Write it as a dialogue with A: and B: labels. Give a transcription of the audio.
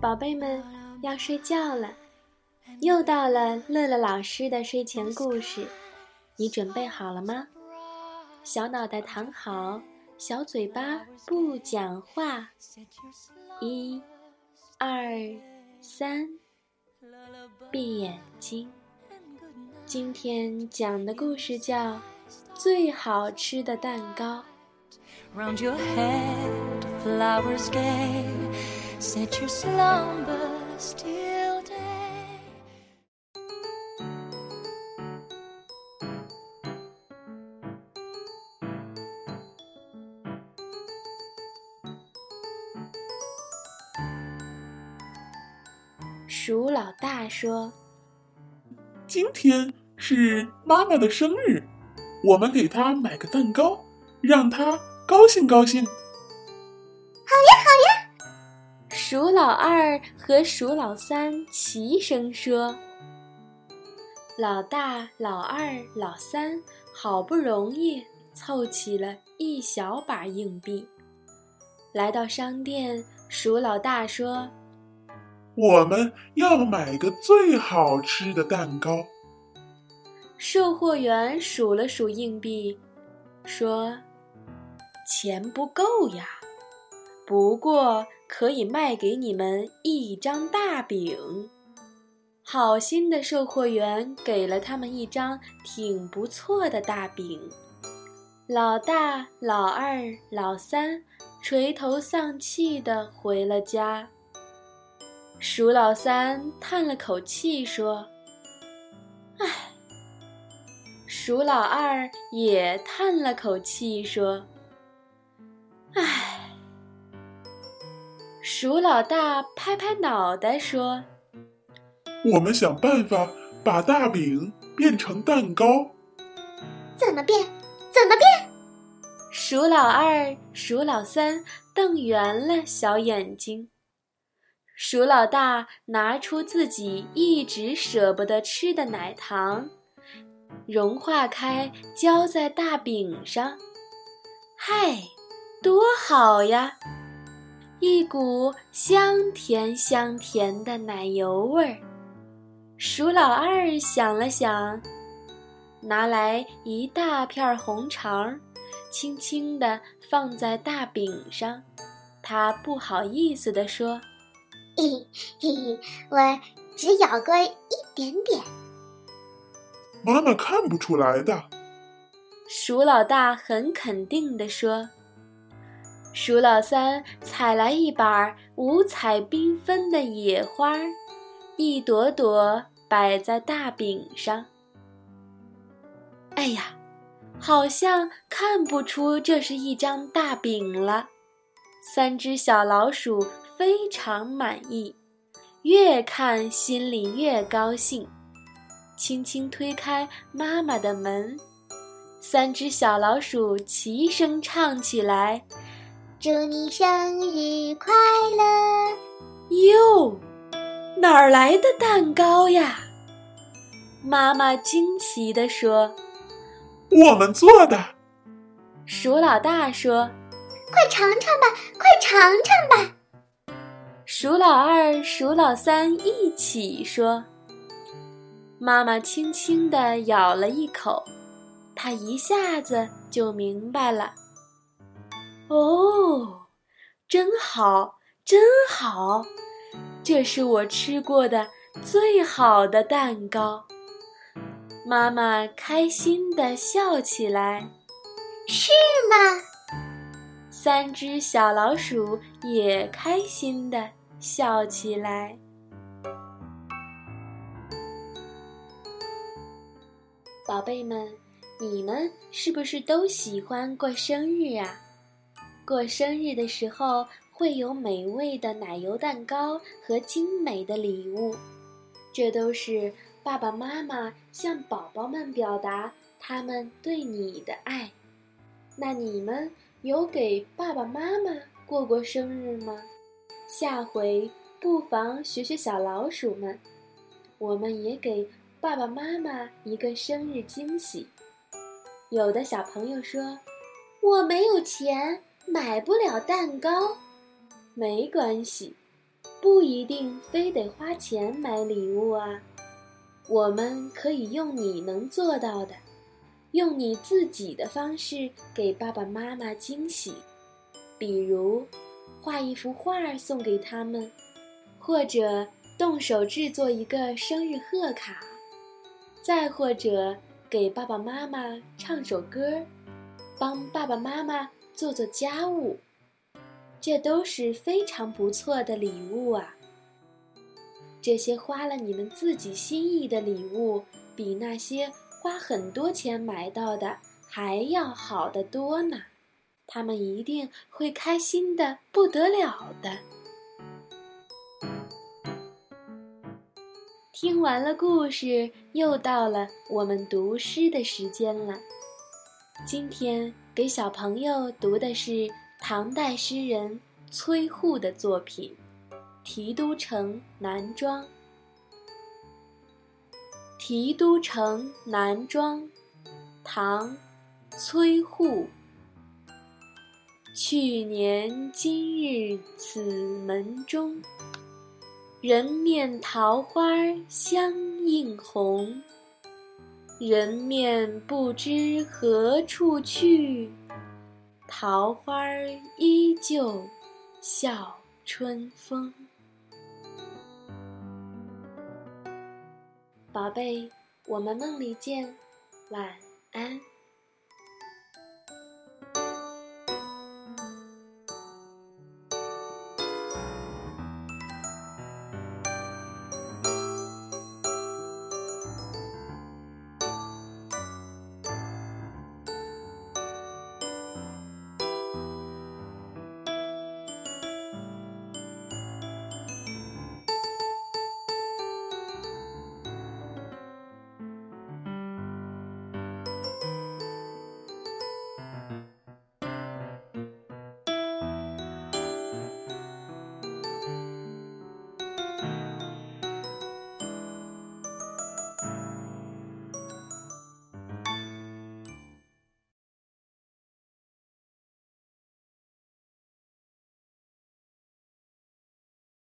A: 宝贝们要睡觉了，又到了乐乐老师的睡前故事，你准备好了吗？小脑袋躺好，小嘴巴不讲话。一、二、三，闭眼睛。今天讲的故事叫《最好吃的蛋糕》。Round your head, flowers gay, set your slumbers till day. 鼠老大说：“
B: 今天是妈妈的生日，我们给她买个蛋糕，让她。”高兴高兴，
A: 鼠老二和鼠老三齐声说：“老大、老二、老三好不容易凑齐了一小把硬币，来到商店。鼠老大说：‘
B: 我们要买个最好吃的蛋糕。’
A: 售货员数了数硬币，说。”钱不够呀，不过可以卖给你们一张大饼。好心的售货员给了他们一张挺不错的大饼。老大、老二、老三垂头丧气地回了家。鼠老三叹了口气说：“唉。”鼠老二也叹了口气说。唉，鼠老大拍拍脑袋说：“
B: 我们想办法把大饼变成蛋糕。”
C: 怎么变？怎么变？
A: 鼠老二、鼠老三瞪圆了小眼睛。鼠老大拿出自己一直舍不得吃的奶糖，融化开，浇在大饼上。嗨！多好呀！一股香甜香甜的奶油味儿。鼠老二想了想，拿来一大片红肠，轻轻地放在大饼上。他不好意思地说：“
C: 嘿嘿，我只咬过一点点。”
B: 妈妈看不出来的。
A: 鼠老大很肯定地说。鼠老三采来一把五彩缤纷的野花，一朵朵摆在大饼上。哎呀，好像看不出这是一张大饼了。三只小老鼠非常满意，越看心里越高兴。轻轻推开妈妈的门，三只小老鼠齐声唱起来。
C: 祝你生日快乐！
A: 哟，哪儿来的蛋糕呀？妈妈惊奇地说：“
B: 我们做的。”
A: 鼠老大说：“
C: 快尝尝吧，快尝尝吧。”
A: 鼠老二、鼠老三一起说：“妈妈轻轻地咬了一口，她一下子就明白了。”哦，真好，真好！这是我吃过的最好的蛋糕。妈妈开心地笑起来。
C: 是吗？
A: 三只小老鼠也开心地笑起来。宝贝们，你们是不是都喜欢过生日啊？过生日的时候，会有美味的奶油蛋糕和精美的礼物，这都是爸爸妈妈向宝宝们表达他们对你的爱。那你们有给爸爸妈妈过过生日吗？下回不妨学学小老鼠们，我们也给爸爸妈妈一个生日惊喜。有的小朋友说：“我没有钱。”买不了蛋糕，没关系，不一定非得花钱买礼物啊。我们可以用你能做到的，用你自己的方式给爸爸妈妈惊喜，比如画一幅画送给他们，或者动手制作一个生日贺卡，再或者给爸爸妈妈唱首歌，帮爸爸妈妈做做家务，这都是非常不错的礼物啊。这些花了你们自己心意的礼物，比那些花很多钱买到的还要好得多呢。他们一定会开心的不得了的。听完了故事，又到了我们读诗的时间了。今天给小朋友读的是唐代诗人崔护的作品。《提督城南庄》，《提督城南庄》，唐·崔护。去年今日此门中，人面桃花相映红。人面不知何处去，桃花依旧笑春风。宝贝，我们梦里见，晚安。